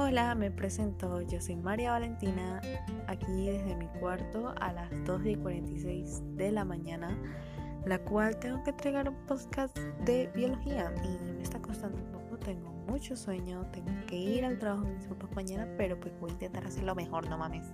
Hola, me presento, yo soy María Valentina, aquí desde mi cuarto a las 2 y 46 de la mañana, la cual tengo que entregar un podcast de biología y me está costando un poco, tengo mucho sueño, tengo que ir al trabajo mis papás mañana, pero pues voy a intentar hacer lo mejor, no mames.